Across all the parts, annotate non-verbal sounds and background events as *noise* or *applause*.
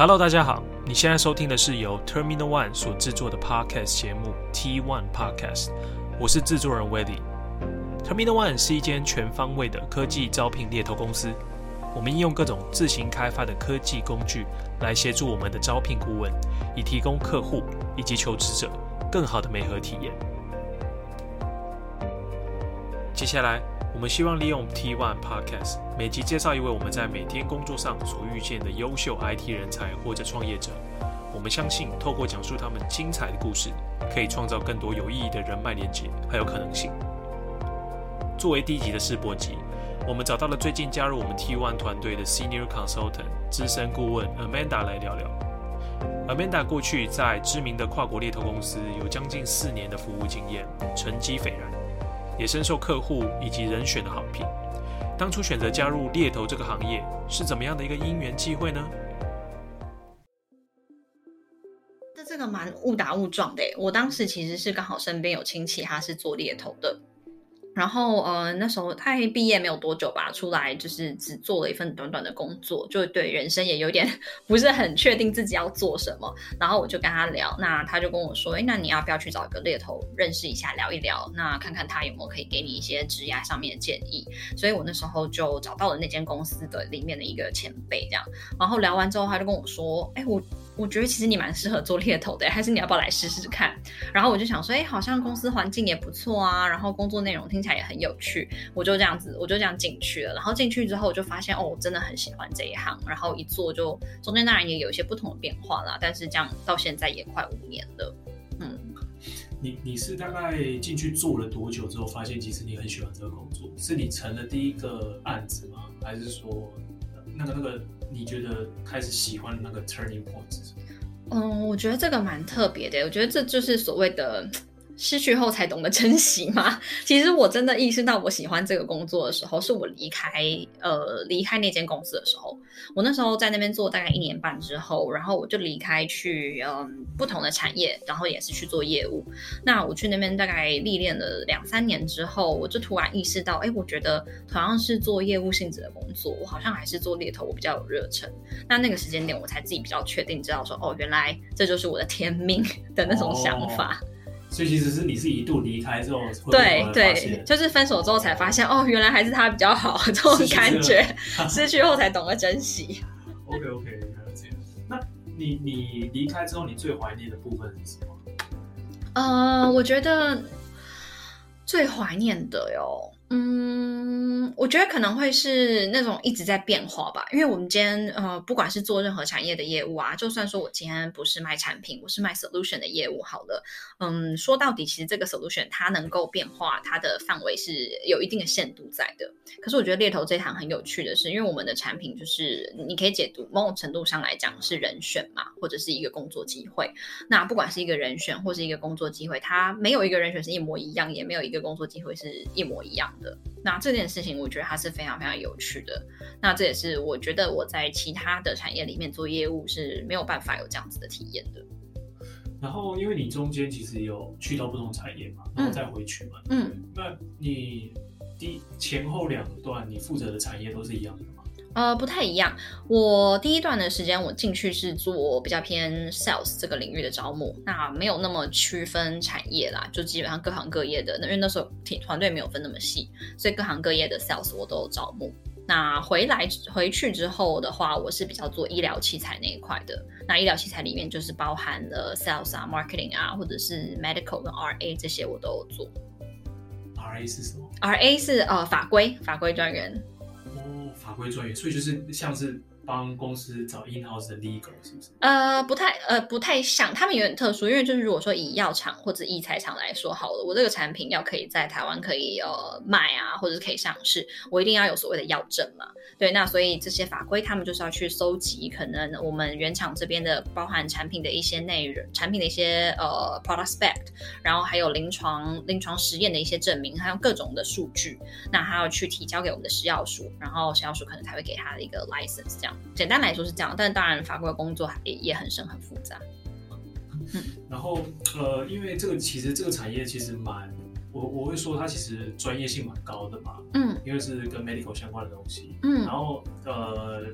Hello，大家好，你现在收听的是由 Terminal One 所制作的 Podcast 节目 T One Podcast，我是制作人 Weddy。Terminal One 是一间全方位的科技招聘猎头公司，我们应用各种自行开发的科技工具来协助我们的招聘顾问，以提供客户以及求职者更好的媒合体验。接下来，我们希望利用 T One Podcast 每集介绍一位我们在每天工作上所遇见的优秀 IT 人才或者创业者。我们相信，透过讲述他们精彩的故事，可以创造更多有意义的人脉连接还有可能性。作为第一集的试播集，我们找到了最近加入我们 T One 团队的 Senior Consultant 资深顾问 Amanda 来聊聊。Amanda 过去在知名的跨国猎头公司有将近四年的服务经验，成绩斐然。也深受客户以及人选的好评。当初选择加入猎头这个行业，是怎么样的一个因缘际会呢？这这个蛮误打误撞的。我当时其实是刚好身边有亲戚，他是做猎头的。然后，呃，那时候他还毕业没有多久吧，出来就是只做了一份短短的工作，就对人生也有点不是很确定自己要做什么。然后我就跟他聊，那他就跟我说，诶，那你要不要去找一个猎头认识一下，聊一聊，那看看他有没有可以给你一些职业上面的建议。所以我那时候就找到了那间公司的里面的一个前辈，这样。然后聊完之后，他就跟我说，诶，我。我觉得其实你蛮适合做猎头的，还是你要不要来试试看？然后我就想说，哎，好像公司环境也不错啊，然后工作内容听起来也很有趣，我就这样子，我就这样进去了。然后进去之后，我就发现，哦，我真的很喜欢这一行。然后一做就中间当然也有一些不同的变化啦，但是这样到现在也快五年了。嗯，你你是大概进去做了多久之后，发现其实你很喜欢这个工作？是你成了第一个案子吗？还是说那个那个？你觉得开始喜欢那个 turning point 是什么？嗯，我觉得这个蛮特别的。我觉得这就是所谓的。失去后才懂得珍惜吗？*laughs* 其实我真的意识到我喜欢这个工作的时候，是我离开呃离开那间公司的时候。我那时候在那边做大概一年半之后，然后我就离开去嗯、呃、不同的产业，然后也是去做业务。那我去那边大概历练了两三年之后，我就突然意识到，哎，我觉得同样是做业务性质的工作，我好像还是做猎头我比较有热忱。那那个时间点，我才自己比较确定知道说，哦，原来这就是我的天命 *laughs* 的那种想法。哦所以其实是你是一度离开之后，对对，就是分手之后才发现哦，原来还是他比较好，*laughs* 这种感觉，*laughs* 失去后才懂得珍惜。OK OK，了解。那你你离开之后，你最怀念的部分是什么？呃，我觉得最怀念的哟。嗯，我觉得可能会是那种一直在变化吧，因为我们今天呃，不管是做任何产业的业务啊，就算说我今天不是卖产品，我是卖 solution 的业务，好了，嗯，说到底，其实这个 solution 它能够变化，它的范围是有一定的限度在的。可是我觉得猎头这一行很有趣的是，因为我们的产品就是你可以解读某种程度上来讲是人选嘛，或者是一个工作机会。那不管是一个人选或是一个工作机会，它没有一个人选是一模一样，也没有一个工作机会是一模一样的。那这件事情，我觉得它是非常非常有趣的。那这也是我觉得我在其他的产业里面做业务是没有办法有这样子的体验的。然后，因为你中间其实有去到不同产业嘛，然后再回去嘛，嗯，那你第前后两段你负责的产业都是一样的吗？呃，不太一样。我第一段的时间，我进去是做比较偏 sales 这个领域的招募，那没有那么区分产业啦，就基本上各行各业的。那因为那时候团团队没有分那么细，所以各行各业的 sales 我都有招募。那回来回去之后的话，我是比较做医疗器材那一块的。那医疗器材里面就是包含了 sales 啊、marketing 啊，或者是 medical 跟 RA 这些我都有做。RA 是什么？RA 是呃法规法规专员。法规专业，所以就是像是帮公司找 in house 的 legal 是不是？呃，不太呃不太像，他们有点特殊，因为就是如果说以药厂或者医材厂来说好了，我这个产品要可以在台湾可以呃卖啊，或者是可以上市，我一定要有所谓的药证嘛。对，那所以这些法规他们就是要去搜集可能我们原厂这边的包含产品的一些内容，产品的一些呃 product spec，然后还有临床临床实验的一些证明，还有各种的数据，那他要去提交给我们的食药署，然后食药署可能才会给他的一个 license，这样简单来说是这样，但当然法规的工作也也很深很复杂。嗯，然后呃，因为这个其实这个产业其实蛮。我我会说，它其实专业性蛮高的嘛，嗯，因为是跟 medical 相关的东西，嗯，然后呃，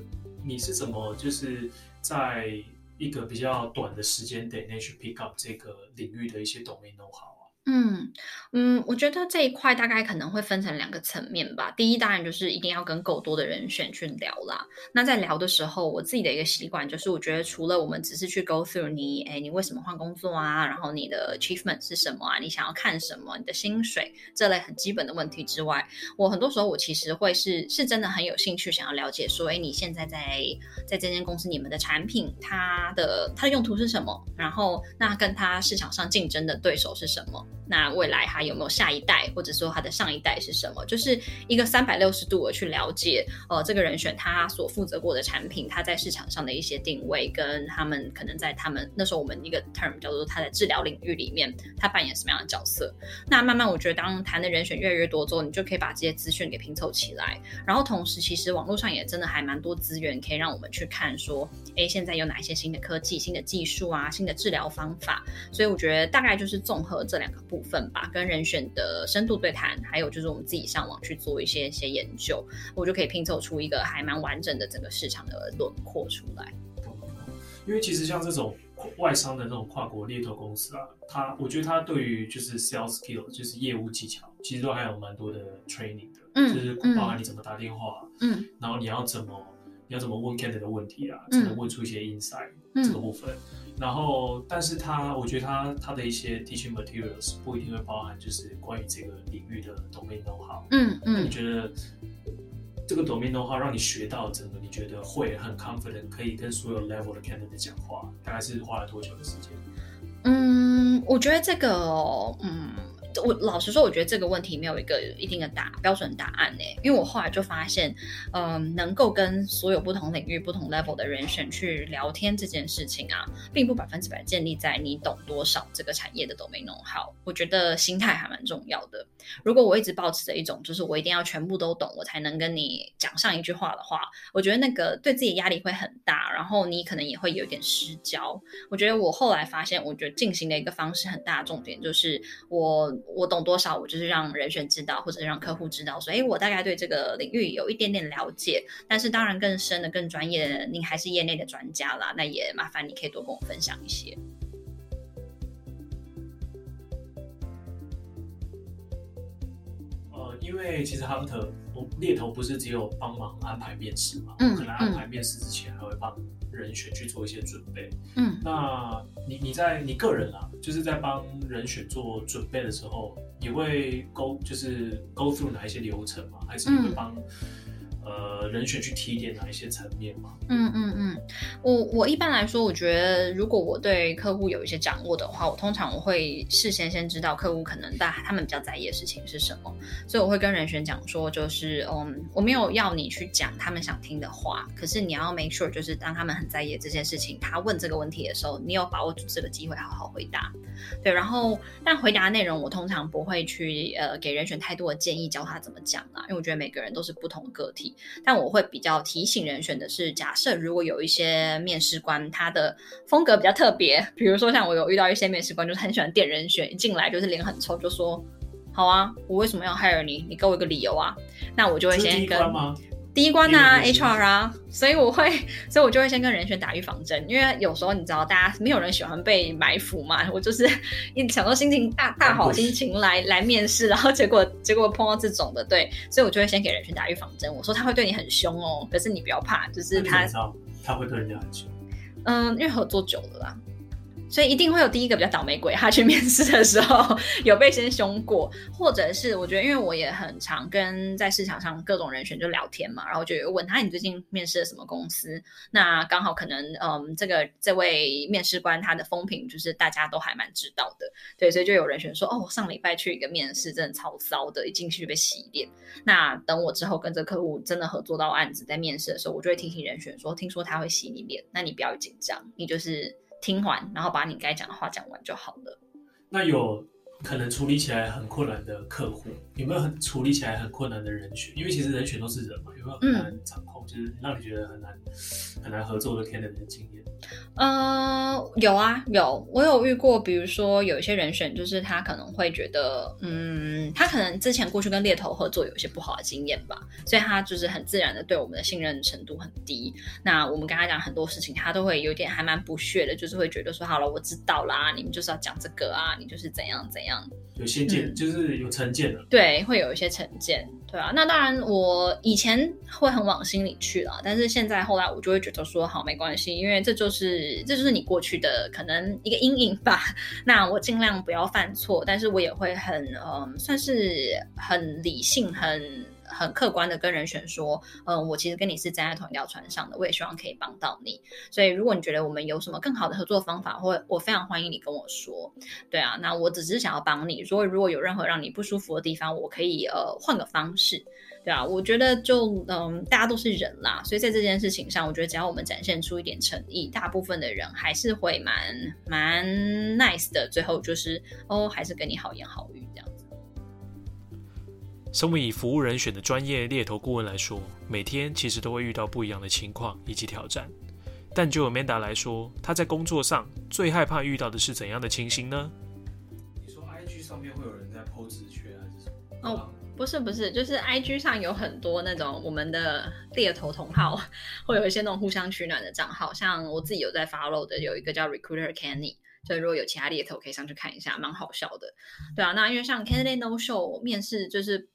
你是怎么就是在一个比较短的时间点内去 pick up 这个领域的一些 domain know-how？嗯嗯，我觉得这一块大概可能会分成两个层面吧。第一，当然就是一定要跟够多的人选去聊啦。那在聊的时候，我自己的一个习惯就是，我觉得除了我们只是去 go through 你，哎，你为什么换工作啊？然后你的 achievement 是什么啊？你想要看什么？你的薪水这类很基本的问题之外，我很多时候我其实会是是真的很有兴趣想要了解说，哎，你现在在在这间公司，你们的产品它的它的用途是什么？然后那跟它市场上竞争的对手是什么？那未来还有没有下一代，或者说他的上一代是什么？就是一个三百六十度的去了解，呃，这个人选他所负责过的产品，他在市场上的一些定位，跟他们可能在他们那时候我们一个 term 叫做他在治疗领域里面，他扮演什么样的角色？那慢慢我觉得，当谈的人选越来越多之后，你就可以把这些资讯给拼凑起来。然后同时，其实网络上也真的还蛮多资源可以让我们去看，说，诶，现在有哪些新的科技、新的技术啊，新的治疗方法？所以我觉得大概就是综合这两个部分吧，跟人选的深度对谈，还有就是我们自己上网去做一些一些研究，我就可以拼凑出一个还蛮完整的整个市场的轮廓出来。因为其实像这种外商的那种跨国猎头公司啊，它我觉得它对于就是 sales skill 就是业务技巧，其实都还有蛮多的 training 的，嗯，就是包含你怎么打电话，嗯，然后你要怎么你要怎么问 candidate 的问题啊，怎么问出一些 insight，嗯，这个部分。然后，但是他，我觉得他他的一些 teaching materials 不一定会包含，就是关于这个领域的 domain know-how。嗯嗯。那你觉得这个 domain know-how 让你学到整个，你觉得会很 confident，可以跟所有 level 的 candidate 讲话，大概是花了多久的时间？嗯，我觉得这个，嗯。我老实说，我觉得这个问题没有一个一定的答标准答案呢，因为我后来就发现，嗯、能够跟所有不同领域、不同 level 的人选去聊天这件事情啊，并不百分之百建立在你懂多少这个产业的都没弄好。我觉得心态还蛮重要的。如果我一直保持着一种就是我一定要全部都懂，我才能跟你讲上一句话的话，我觉得那个对自己压力会很大，然后你可能也会有点失焦。我觉得我后来发现，我觉得进行的一个方式很大的重点就是我。我懂多少，我就是让人选知道，或者让客户知道，所以，我大概对这个领域有一点点了解，但是当然更深的、更专业的，您还是业内的专家啦，那也麻烦你可以多跟我分享一些。因为其实 Hunter，我猎头不是只有帮忙安排面试嘛，嗯，可能安排面试之前还会帮人选去做一些准备，嗯，那你你在你个人啊，就是在帮人选做准备的时候，也会 go 就是 go through 哪一些流程吗？还是你会帮？呃，人选去提点哪一些层面吗？嗯嗯嗯，我我一般来说，我觉得如果我对客户有一些掌握的话，我通常我会事先先知道客户可能大他们比较在意的事情是什么，所以我会跟人选讲说，就是嗯，我没有要你去讲他们想听的话，可是你要 make sure 就是当他们很在意这件事情，他问这个问题的时候，你有把握住这个机会好好回答。对，然后但回答内容我通常不会去呃给人选太多的建议，教他怎么讲啦，因为我觉得每个人都是不同个体。但我会比较提醒人选的是，假设如果有一些面试官他的风格比较特别，比如说像我有遇到一些面试官就是很喜欢电人选，一进来就是脸很臭，就说好啊，我为什么要 hire 你？你给我一个理由啊。那我就会先跟。第一关啊，HR 啊，所以我会，*laughs* 所以我就会先跟人选打预防针，因为有时候你知道，大家没有人喜欢被埋伏嘛。我就是 *laughs* 一想说心情大大好心情来来面试，然后结果 *laughs* 结果碰到这种的，对，所以我就会先给人选打预防针。我说他会对你很凶哦，可是你不要怕，就是他他会对人家很凶。嗯，因为合作久了啦。所以一定会有第一个比较倒霉鬼，他去面试的时候有被先凶过，或者是我觉得，因为我也很常跟在市场上各种人选就聊天嘛，然后就有问他你最近面试了什么公司？那刚好可能嗯，这个这位面试官他的风评就是大家都还蛮知道的，对，所以就有人选说哦，上礼拜去一个面试，真的超骚的，一进去就被洗脸。那等我之后跟这客户真的合作到案子，在面试的时候，我就会提醒人选说，听说他会洗你脸，那你不要紧张，你就是。听完，然后把你该讲的话讲完就好了。那有可能处理起来很困难的客户？有没有很处理起来很困难的人选？因为其实人选都是人嘛，有没有很难掌控？嗯、就是让你觉得很难很难合作的 candidate 的经验？呃，有啊，有，我有遇过，比如说有一些人选，就是他可能会觉得，嗯，他可能之前过去跟猎头合作有一些不好的经验吧，所以他就是很自然的对我们的信任程度很低。那我们跟他讲很多事情，他都会有点还蛮不屑的，就是会觉得说，好了，我知道啦，你们就是要讲这个啊，你就是怎样怎样，有先见，嗯、就是有成见的，对，会有一些成见。对啊，那当然，我以前会很往心里去了，但是现在后来我就会觉得说，好，没关系，因为这就是这就是你过去的可能一个阴影吧。*laughs* 那我尽量不要犯错，但是我也会很嗯，算是很理性、很很客观的跟人选说，嗯，我其实跟你是站在同一条船上的，我也希望可以帮到你。所以如果你觉得我们有什么更好的合作方法，或我非常欢迎你跟我说。对啊，那我只是想要帮你，所以如果有任何让你不舒服的地方，我可以呃换个方式。对啊，我觉得就嗯，大家都是人啦，所以在这件事情上，我觉得只要我们展现出一点诚意，大部分的人还是会蛮蛮 nice 的。最后就是哦，还是跟你好言好语这样。身为以服务人选的专业猎头顾问来说，每天其实都会遇到不一样的情况以及挑战。但就 Amanda 来说，她在工作上最害怕遇到的是怎样的情形呢？你说 IG 上面会有人在 po 职缺还是什么？哦。不是不是，就是 IG 上有很多那种我们的猎头同号，*laughs* 会有一些那种互相取暖的账号，像我自己有在 follow 的，有一个叫 Recruiter Kenny，所以如果有其他猎头可以上去看一下，蛮好笑的。对啊，那因为像 Candidate No Show 面试就是。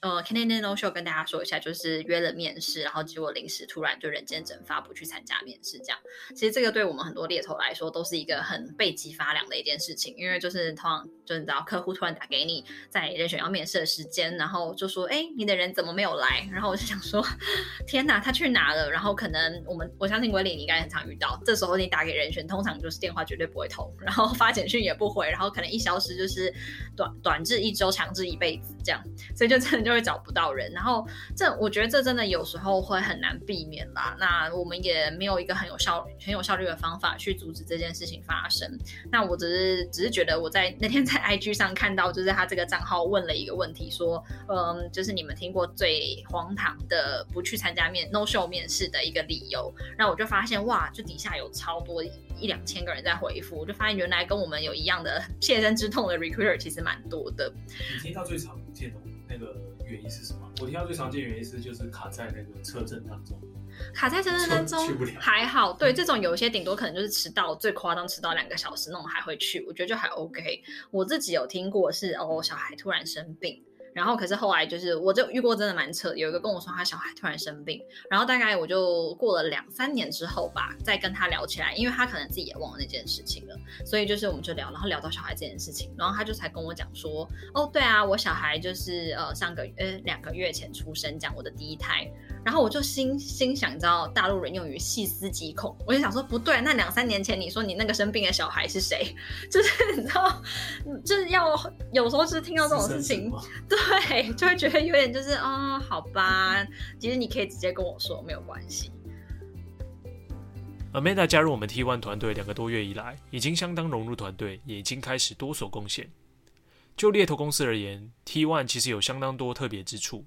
呃，Candidate No Show 跟大家说一下，就是约了面试，然后结果临时突然就人间蒸发，不去参加面试，这样。其实这个对我们很多猎头来说，都是一个很背脊发凉的一件事情，因为就是通常就你知道，客户突然打给你，在人选要面试的时间，然后就说，哎，你的人怎么没有来？然后我就想说，*laughs* 天哪，他去哪了？然后可能我们我相信威利你应该很常遇到，这时候你打给人选，通常就是电话绝对不会通，然后发简讯也不回，然后可能一消失就是短短至一周，长至一辈子这样，所以就真的就会找不到人，然后这我觉得这真的有时候会很难避免啦。那我们也没有一个很有效、很有效率的方法去阻止这件事情发生。那我只是只是觉得我在那天在 IG 上看到，就是他这个账号问了一个问题，说，嗯，就是你们听过最荒唐的不去参加面 no show 面试的一个理由。然后我就发现哇，就底下有超多一两千个人在回复，我就发现原来跟我们有一样的 *laughs* 切身之痛的 recruiter 其实蛮多的。你听到最常见的那个？原因是什么？我听到最常见原因是就是卡在那个车阵当中，卡在车阵当中还好，对，这种有一些顶多可能就是迟到，最夸张迟到两个小时那种还会去，我觉得就还 OK。我自己有听过是哦，小孩突然生病。然后，可是后来就是，我就遇过真的蛮扯。有一个跟我说，他小孩突然生病，然后大概我就过了两三年之后吧，再跟他聊起来，因为他可能自己也忘了那件事情了。所以就是我们就聊，然后聊到小孩这件事情，然后他就才跟我讲说，哦，对啊，我小孩就是呃上个呃两个月前出生，讲我的第一胎。然后我就心心想，你知道大陆人用语细思极恐，我就想说不对，那两三年前你说你那个生病的小孩是谁？*laughs* 就是 *laughs* 你知道，就是要有时候是听到这种事情，*laughs* 对，就会觉得有点就是啊、哦，好吧，其实你可以直接跟我说没有关系。Amanda 加入我们 T One 团队两个多月以来，已经相当融入团队，也已经开始多所贡献。就猎头公司而言，T One 其实有相当多特别之处。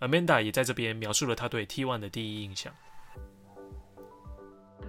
Amanda 也在这边描述了他对 T1 的第一印象，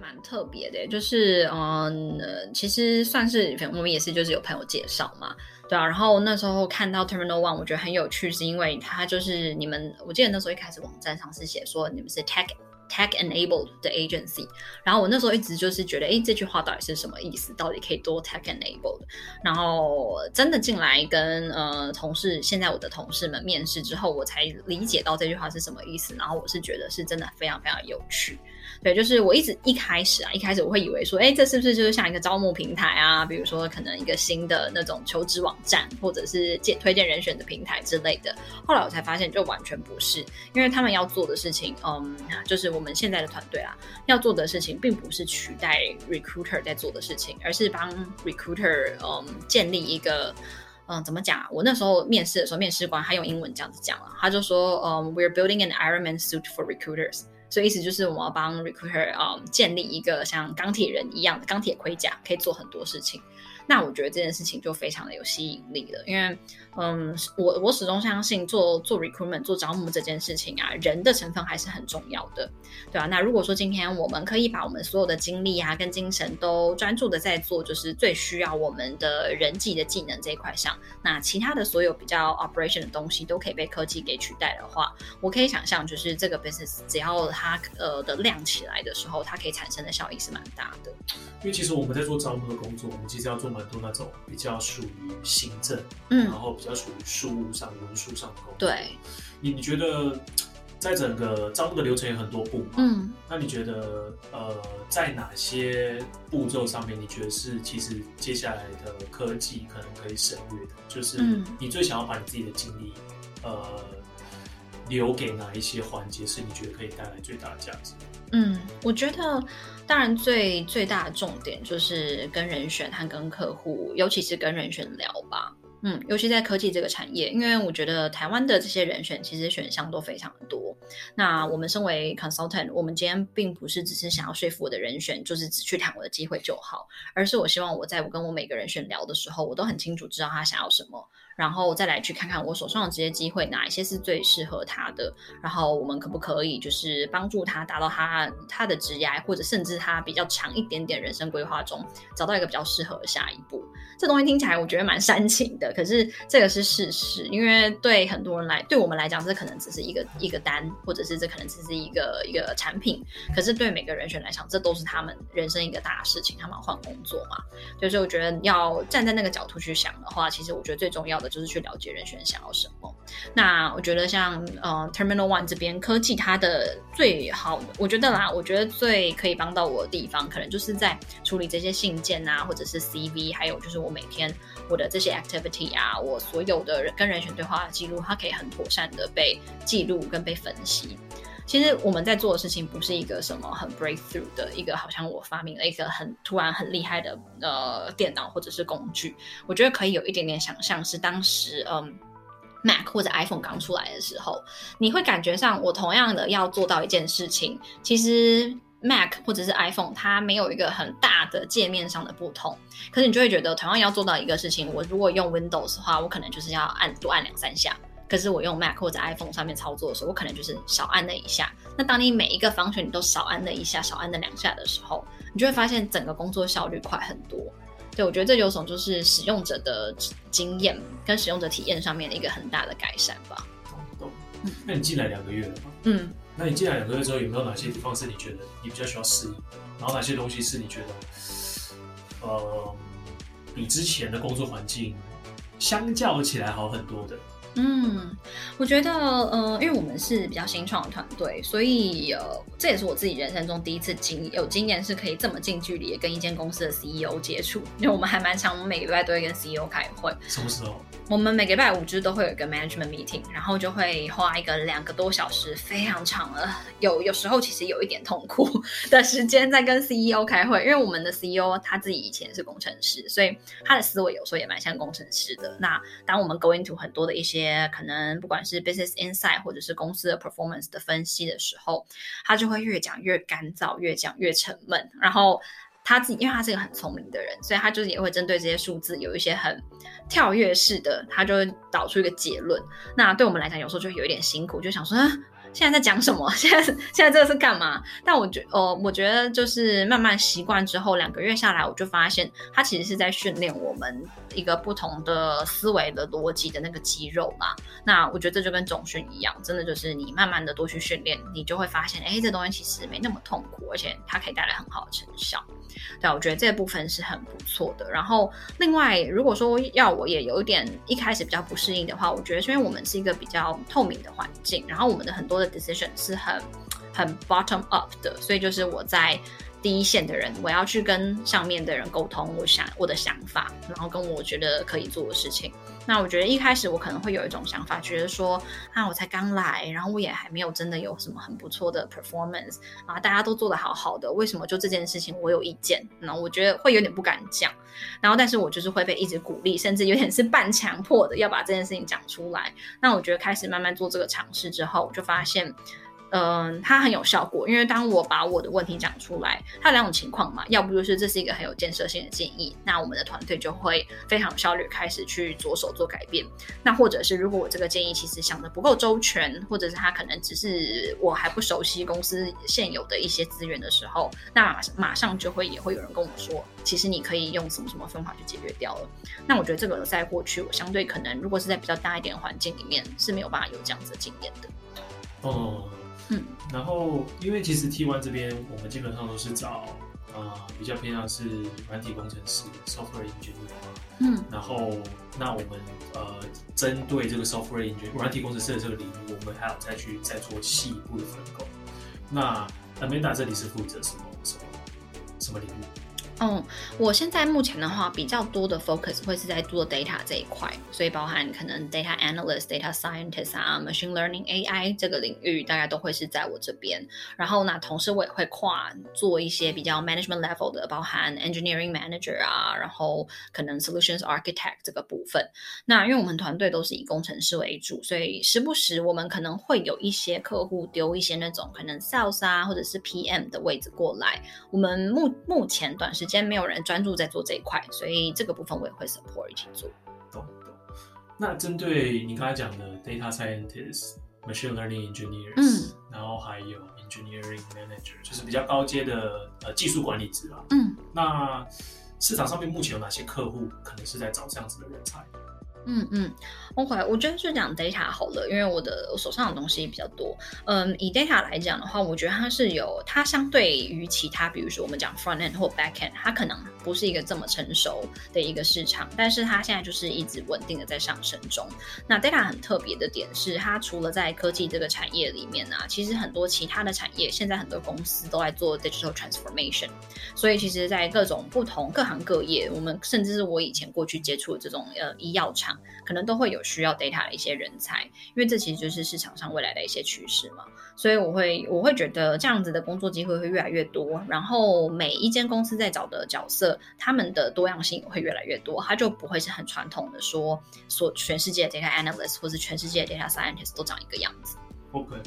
蛮特别的，就是嗯，其实算是我们也是就是有朋友介绍嘛，对啊，然后那时候看到 Terminal One，我觉得很有趣，是因为他就是你们，我记得那时候一开始网站上是写说你们是 Tag。Tech-enabled 的 agency，然后我那时候一直就是觉得，哎，这句话到底是什么意思？到底可以多 Tech-enabled？然后真的进来跟呃同事，现在我的同事们面试之后，我才理解到这句话是什么意思。然后我是觉得是真的非常非常有趣。对，就是我一直一开始啊，一开始我会以为说，哎，这是不是就是像一个招募平台啊？比如说可能一个新的那种求职网站，或者是介推荐人选的平台之类的。后来我才发现，就完全不是，因为他们要做的事情，嗯，就是我们现在的团队啊，要做的事情，并不是取代 recruiter 在做的事情，而是帮 recruiter 嗯建立一个，嗯，怎么讲？我那时候面试的时候，面试官他用英文这样子讲了，他就说，嗯，we're building an Iron Man suit for recruiters。所以意思就是我们要帮 recruiter 啊、建立一个像钢铁人一样的钢铁盔甲，可以做很多事情。那我觉得这件事情就非常的有吸引力了，因为。嗯，我我始终相信做做 recruitment 做招募这件事情啊，人的成分还是很重要的，对啊。那如果说今天我们可以把我们所有的精力啊跟精神都专注的在做，就是最需要我们的人际的技能这一块上，那其他的所有比较 operation 的东西都可以被科技给取代的话，我可以想象，就是这个 business 只要它呃的量起来的时候，它可以产生的效益是蛮大的。因为其实我们在做招募的工作，我们其实要做蛮多那种比较属于行政，嗯，然后。比较属于书务上、文书上的工作。对，你你觉得在整个招募的流程有很多步嘛？嗯，那你觉得呃，在哪些步骤上面，你觉得是其实接下来的科技可能可以省略的？就是你最想要把你自己的精力呃留给哪一些环节，是你觉得可以带来最大的价值？嗯，我觉得当然最最大的重点就是跟人选和跟客户，尤其是跟人选聊吧。嗯，尤其在科技这个产业，因为我觉得台湾的这些人选其实选项都非常的多。那我们身为 consultant，我们今天并不是只是想要说服我的人选，就是只去谈我的机会就好，而是我希望我在我跟我每个人选聊的时候，我都很清楚知道他想要什么。然后再来去看看我手上的这些机会，哪一些是最适合他的，然后我们可不可以就是帮助他达到他他的职业，或者甚至他比较长一点点人生规划中，找到一个比较适合的下一步。这东西听起来我觉得蛮煽情的，可是这个是事实，因为对很多人来，对我们来讲，这可能只是一个一个单，或者是这可能只是一个一个产品，可是对每个人选来讲，这都是他们人生一个大事情，他们要换工作嘛。所以我觉得要站在那个角度去想的话，其实我觉得最重要就是去了解人选想要什么。那我觉得像呃 Terminal One 这边科技，它的最好的，我觉得啦，我觉得最可以帮到我的地方，可能就是在处理这些信件啊，或者是 CV，还有就是我每天我的这些 activity 啊，我所有的人跟人选对话的记录，它可以很妥善的被记录跟被分析。其实我们在做的事情不是一个什么很 breakthrough 的一个，好像我发明了一个很突然很厉害的呃电脑或者是工具。我觉得可以有一点点想象，是当时嗯 Mac 或者 iPhone 刚出来的时候，你会感觉上我同样的要做到一件事情，其实 Mac 或者是 iPhone 它没有一个很大的界面上的不同，可是你就会觉得同样要做到一个事情，我如果用 Windows 的话，我可能就是要按多按两三下。可是我用 Mac 或者 iPhone 上面操作的时候，我可能就是少按那一下。那当你每一个 function 你都少按那一下、少按那两下的时候，你就会发现整个工作效率快很多。对，我觉得这有种就是使用者的经验跟使用者体验上面的一个很大的改善吧。懂懂。那你进来两个月了吗？嗯。那你进来两个月之后，有没有哪些地方是你觉得你比较需要适应？然后哪些东西是你觉得，呃，比之前的工作环境相较起来好很多的？嗯，我觉得，呃，因为我们是比较新创的团队，所以呃，这也是我自己人生中第一次经有经验，是可以这么近距离的跟一间公司的 CEO 接触。因为我们还蛮常，我们每个礼拜都会跟 CEO 开会。什么时候？我们每个礼拜五就是都会有一个 management meeting，然后就会花一个两个多小时，非常长了，有有时候其实有一点痛苦的时间在跟 CEO 开会，因为我们的 CEO 他自己以前是工程师，所以他的思维有时候也蛮像工程师的。那当我们 going to 很多的一些可能不管是 business insight 或者是公司的 performance 的分析的时候，他就会越讲越干燥，越讲越沉闷，然后。他自己，因为他是一个很聪明的人，所以他就是也会针对这些数字有一些很跳跃式的，他就会导出一个结论。那对我们来讲，有时候就有一点辛苦，就想说。现在在讲什么？*laughs* 现在现在这个是干嘛？但我觉呃，我觉得就是慢慢习惯之后，两个月下来，我就发现它其实是在训练我们一个不同的思维的逻辑的那个肌肉嘛。那我觉得这就跟总训一样，真的就是你慢慢的多去训练，你就会发现，哎，这东西其实没那么痛苦，而且它可以带来很好的成效。对，我觉得这部分是很不错的。然后另外，如果说要我也有一点一开始比较不适应的话，我觉得是因为我们是一个比较透明的环境，然后我们的很多 decision 是很很 bottom up 的，所以就是我在第一线的人，我要去跟上面的人沟通，我想我的想法，然后跟我觉得可以做的事情。那我觉得一开始我可能会有一种想法，觉得说啊，我才刚来，然后我也还没有真的有什么很不错的 performance 啊，大家都做得好好的，为什么就这件事情我有意见？那我觉得会有点不敢讲。然后，但是我就是会被一直鼓励，甚至有点是半强迫的要把这件事情讲出来。那我觉得开始慢慢做这个尝试之后，我就发现。嗯，它很有效果，因为当我把我的问题讲出来，它有两种情况嘛，要不就是这是一个很有建设性的建议，那我们的团队就会非常有效率开始去着手做改变。那或者是如果我这个建议其实想得不够周全，或者是它可能只是我还不熟悉公司现有的一些资源的时候，那马马上就会也会有人跟我说，其实你可以用什么什么方法去解决掉了。那我觉得这个在过去我相对可能如果是在比较大一点的环境里面是没有办法有这样子的经验的。哦。嗯，然后因为其实 T One 这边我们基本上都是找呃比较偏向是软体工程师 software engineer 嗯，然后那我们呃针对这个 software engineer 软体工程师的这个领域，我们还要再去再做细一步的分工。那 Amanda 这里是负责什么什么什么领域？嗯，我现在目前的话，比较多的 focus 会是在做 data 这一块，所以包含可能 data analyst、data scientist 啊、machine learning AI 这个领域，大概都会是在我这边。然后呢，同时我也会跨做一些比较 management level 的，包含 engineering manager 啊，然后可能 solutions architect 这个部分。那因为我们团队都是以工程师为主，所以时不时我们可能会有一些客户丢一些那种可能 sales 啊，或者是 PM 的位置过来。我们目目前短时间。间没有人专注在做这一块，所以这个部分我也会 support 一起做。懂懂。那针对你刚才讲的 data scientist、machine learning engineers，嗯，然后还有 engineering manager，就是比较高阶的呃技术管理职啊。嗯。那市场上面目前有哪些客户可能是在找这样子的人才？嗯嗯，OK，我觉得就讲 data 好了，因为我的我手上的东西比较多。嗯，以 data 来讲的话，我觉得它是有它相对于其他，比如说我们讲 front end 或 back end，它可能不是一个这么成熟的一个市场，但是它现在就是一直稳定的在上升中。那 data 很特别的点是，它除了在科技这个产业里面啊，其实很多其他的产业现在很多公司都在做 digital transformation，所以其实，在各种不同各行各业，我们甚至是我以前过去接触的这种呃医药厂。可能都会有需要 data 的一些人才，因为这其实就是市场上未来的一些趋势嘛。所以我会我会觉得这样子的工作机会会越来越多，然后每一间公司在找的角色，他们的多样性也会越来越多，它就不会是很传统的说，说全世界 data analyst 或是全世界 data scientist 都长一个样子。OK OK，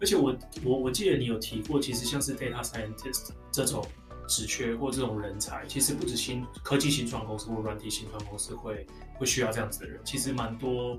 而且我我我记得你有提过，其实像是 data scientist 这种。职缺或这种人才，其实不止新科技新创公司或软体新创公司会会需要这样子的人，其实蛮多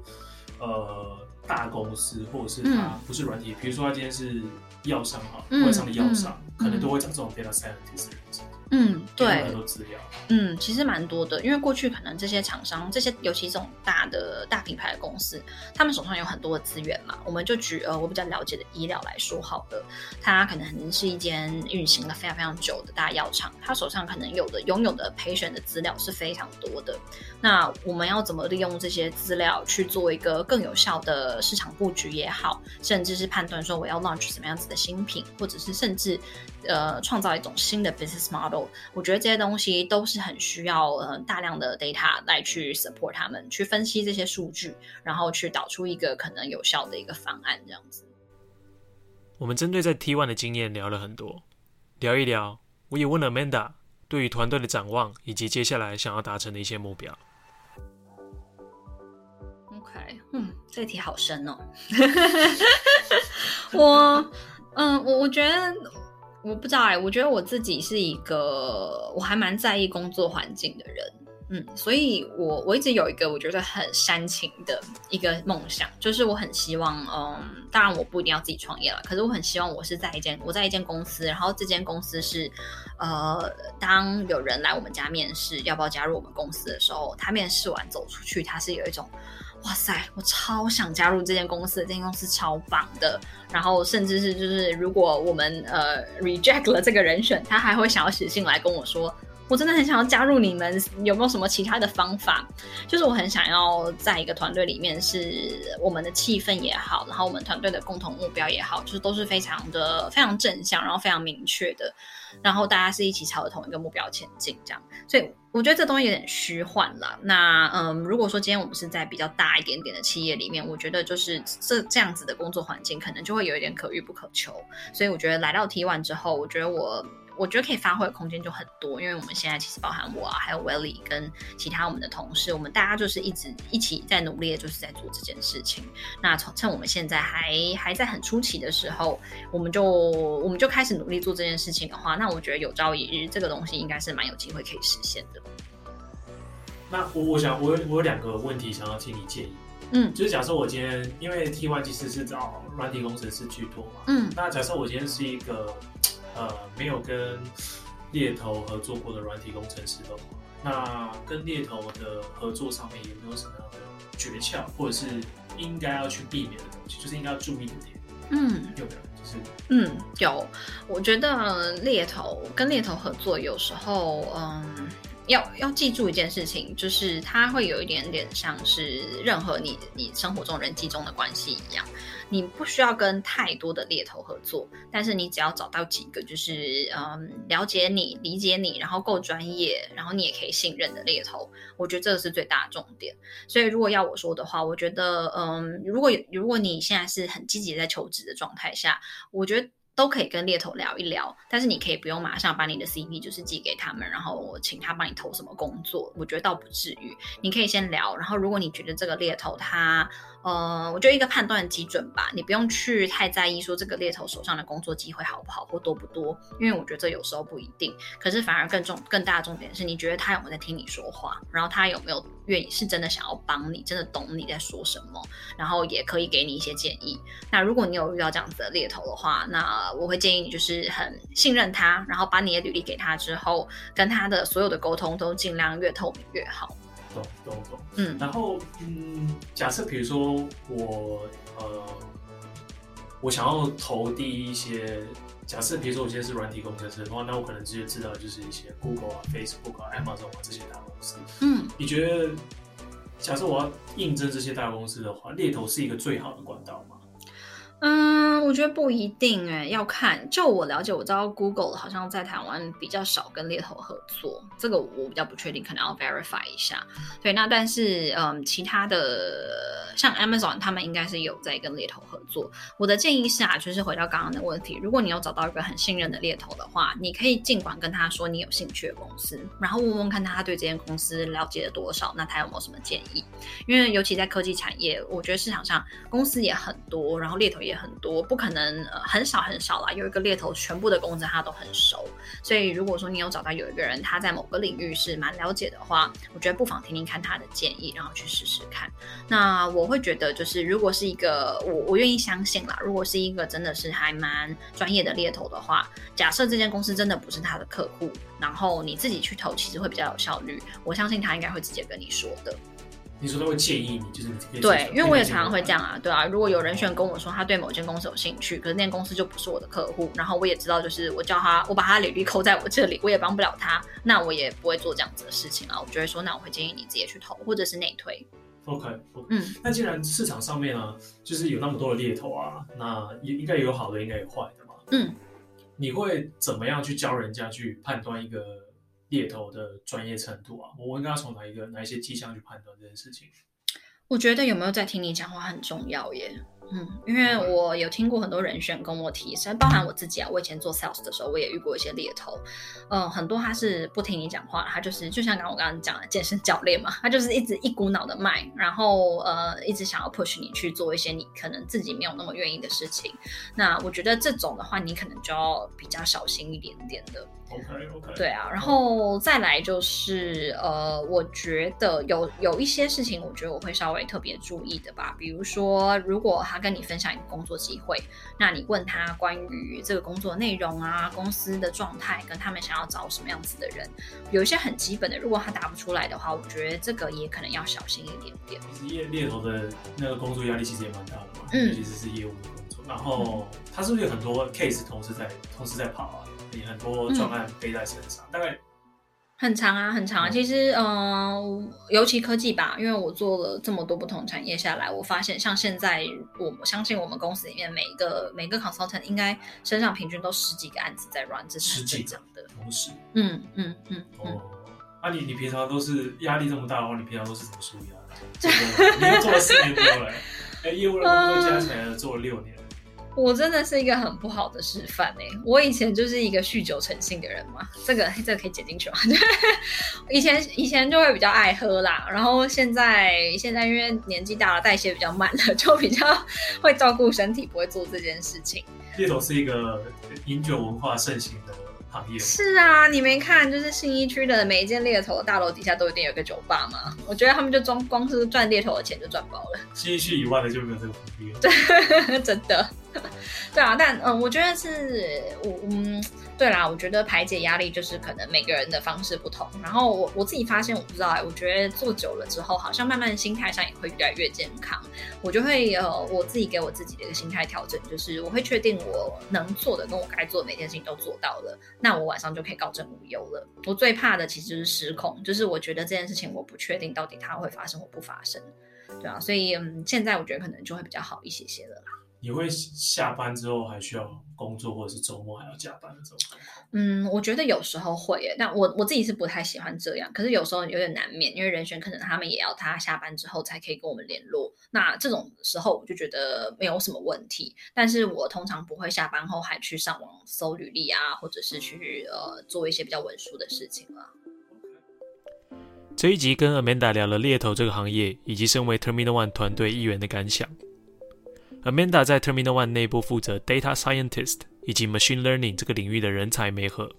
呃大公司或者是他不是软体，比如说他今天是药商哈，外商的药商，可能都会找这种 data scientist 的人才。嗯，对，很多资料。嗯，其实蛮多的，因为过去可能这些厂商，这些尤其这种大的大品牌的公司，他们手上有很多的资源嘛。我们就举呃我比较了解的医疗来说好了，它可能是一间运行了非常非常久的大药厂，它手上可能有的拥有的 patient 的资料是非常多的。那我们要怎么利用这些资料去做一个更有效的市场布局也好，甚至是判断说我要 launch 什么样子的新品，或者是甚至呃创造一种新的 business model。我觉得这些东西都是很需要呃大量的 data 来去 support 他们，去分析这些数据，然后去导出一个可能有效的一个方案这样子。我们针对在 T One 的经验聊了很多，聊一聊，我也问了 Amanda 对于团队的展望以及接下来想要达成的一些目标。OK，嗯，这个题好深哦。*laughs* 我，嗯，我我觉得。我不知道哎、我觉得我自己是一个我还蛮在意工作环境的人，嗯，所以我我一直有一个我觉得很煽情的一个梦想，就是我很希望，嗯，当然我不一定要自己创业了，可是我很希望我是在一间我在一间公司，然后这间公司是，呃，当有人来我们家面试要不要加入我们公司的时候，他面试完走出去，他是有一种。哇塞，我超想加入这间公司，这间公司超棒的。然后甚至是就是，如果我们呃 reject 了这个人选，他还会想要写信来跟我说，我真的很想要加入你们，有没有什么其他的方法？就是我很想要在一个团队里面，是我们的气氛也好，然后我们团队的共同目标也好，就是都是非常的非常正向，然后非常明确的。然后大家是一起朝着同一个目标前进，这样，所以我觉得这东西有点虚幻了。那嗯，如果说今天我们是在比较大一点点的企业里面，我觉得就是这这样子的工作环境，可能就会有一点可遇不可求。所以我觉得来到 T one 之后，我觉得我我觉得可以发挥的空间就很多，因为我们现在其实包含我啊，还有 Welly 跟其他我们的同事，我们大家就是一直一起在努力的，就是在做这件事情。那从趁我们现在还还在很初期的时候，我们就我们就开始努力做这件事情的话，那我觉得有朝一日这个东西应该是蛮有机会可以实现的。那我我想我有我有两个问题想要请你建议。嗯，就是假设我今天，因为 T Y 其实是找软体工程师居多嘛，嗯，那假设我今天是一个呃没有跟猎头合作过的软体工程师的话，那跟猎头的合作上面有没有什么样的诀窍，或者是应该要去避免的东西，就是应该要注意的点？嗯，有没有？就是嗯，有，我觉得猎头跟猎头合作有时候，嗯。要要记住一件事情，就是它会有一点点像是任何你你生活中人际中的关系一样，你不需要跟太多的猎头合作，但是你只要找到几个就是嗯了解你、理解你，然后够专业，然后你也可以信任的猎头，我觉得这个是最大的重点。所以如果要我说的话，我觉得嗯，如果如果你现在是很积极在求职的状态下，我觉得。都可以跟猎头聊一聊，但是你可以不用马上把你的 CV 就是寄给他们，然后我请他帮你投什么工作，我觉得倒不至于。你可以先聊，然后如果你觉得这个猎头他。呃，我觉得一个判断基准吧，你不用去太在意说这个猎头手上的工作机会好不好或多不多，因为我觉得这有时候不一定。可是反而更重、更大的重点是你觉得他有没有在听你说话，然后他有没有愿意是真的想要帮你，真的懂你在说什么，然后也可以给你一些建议。那如果你有遇到这样子的猎头的话，那我会建议你就是很信任他，然后把你的履历给他之后，跟他的所有的沟通都尽量越透明越好。懂懂懂，嗯，然后嗯，假设比如说我呃，我想要投递一些，假设比如说我现在是软体工程师的话，那我可能直接知道就是一些 Google 啊、Facebook 啊、Amazon 啊这些大公司。嗯，你觉得假设我要应征这些大公司的话，猎头是一个最好的管道吗？嗯，我觉得不一定哎，要看。就我了解，我知道 Google 好像在台湾比较少跟猎头合作，这个我比较不确定，可能要 verify 一下。对，那但是嗯，其他的像 Amazon 他们应该是有在跟猎头合作。我的建议是啊，就是回到刚刚的问题，如果你有找到一个很信任的猎头的话，你可以尽管跟他说你有兴趣的公司，然后问问看他对这间公司了解了多少，那他有没有什么建议？因为尤其在科技产业，我觉得市场上公司也很多，然后猎头也很多，不可能呃很少很少啦。有一个猎头，全部的公司他都很熟，所以如果说你有找到有一个人他在某个领域是蛮了解的话，我觉得不妨听听看他的建议，然后去试试看。那我会觉得就是如果是一个我我愿意相信啦，如果是一个真的是还蛮专业的猎头的话，假设这间公司真的不是他的客户，然后你自己去投，其实会比较有效率。我相信他应该会直接跟你说的。你说他会建议你，就是你对，因为我也常常会这样啊，对啊。如果有人选跟我说他对某间公司有兴趣，可是那间公司就不是我的客户，然后我也知道，就是我叫他，我把他履历扣在我这里，我也帮不了他，那我也不会做这样子的事情啊。我就会说，那我会建议你直接去投，或者是内推。OK，, okay. 嗯，那既然市场上面呢，就是有那么多的猎头啊，那应应该有好的，应该有坏的嘛。嗯，你会怎么样去教人家去判断一个？猎头的专业程度啊，我应该要从哪一个哪一些迹象去判断这件事情？我觉得有没有在听你讲话很重要耶。嗯，因为我有听过很多人选跟我提，甚至包含我自己啊。我以前做 sales 的时候，我也遇过一些猎头。嗯，很多他是不听你讲话，他就是就像刚刚我刚刚讲的健身教练嘛，*laughs* 他就是一直一股脑的卖，然后呃，一直想要 push 你去做一些你可能自己没有那么愿意的事情。那我觉得这种的话，你可能就要比较小心一点点的。OK OK。对啊，然后再来就是呃，我觉得有有一些事情，我觉得我会稍微特别注意的吧，比如说如果他跟你分享一个工作机会，那你问他关于这个工作内容啊、公司的状态，跟他们想要找什么样子的人，有一些很基本的，如果他答不出来的话，我觉得这个也可能要小心一点点。其实猎猎头的那个工作压力其实也蛮大的嘛，嗯，其实是业务的工作，然后他是不是有很多 case 同时在同时在跑啊？你很多专案背在身上，嗯、大概。很长啊，很长啊。其实，嗯、呃，尤其科技吧，因为我做了这么多不同产业下来，我发现像现在，我相信我们公司里面每一个每个 consultant 应该身上平均都十几个案子在 run，这是正常的。同时，嗯嗯嗯。哦，那、啊、你你平常都是压力这么大的话，你平常都是怎么舒压 *laughs* 的？你又做了四年多了，哎、欸，业务的工作加起来做了六年。我真的是一个很不好的示范哎！我以前就是一个酗酒成性的人嘛，这个这个可以剪进去吗？*laughs* 以前以前就会比较爱喝啦，然后现在现在因为年纪大了，代谢比较慢了，就比较会照顾身体，不会做这件事情。猎头是一个饮酒文化盛行的行业。是啊，你没看，就是信义区的每一间猎头的大楼底下都一定有个酒吧吗？我觉得他们就装光是赚猎头的钱就赚饱了。信义区以外的就没有这个福利了。对，*laughs* 真的。*laughs* 对啊，但嗯，我觉得是我嗯，对啦，我觉得排解压力就是可能每个人的方式不同。然后我我自己发现，我不知道哎，我觉得做久了之后，好像慢慢心态上也会越来越健康。我就会呃，我自己给我自己的一个心态调整，就是我会确定我能做的跟我该做的每件事情都做到了，那我晚上就可以高枕无忧了。我最怕的其实是失控，就是我觉得这件事情我不确定到底它会发生或不发生。对啊，所以嗯，现在我觉得可能就会比较好一些些了啦。你会下班之后还需要工作，或者是周末还要加班的这种？嗯，我觉得有时候会耶，但我我自己是不太喜欢这样。可是有时候有点难免，因为人选可能他们也要他下班之后才可以跟我们联络。那这种时候我就觉得没有什么问题。但是我通常不会下班后还去上网搜履历啊，或者是去呃做一些比较文书的事情了。这一集跟 Amanda 聊了猎头这个行业，以及身为 Terminal One 团队一员的感想。Amanda 在 Terminal One 内部负责 Data Scientist 以及 Machine Learning 这个领域的人才媒合，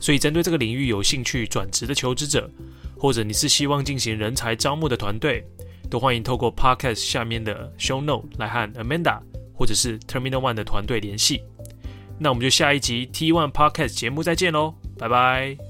所以针对这个领域有兴趣转职的求职者，或者你是希望进行人才招募的团队，都欢迎透过 Podcast 下面的 Show Note 来和 Amanda 或者是 Terminal One 的团队联系。那我们就下一集 T One Podcast 节目再见喽，拜拜。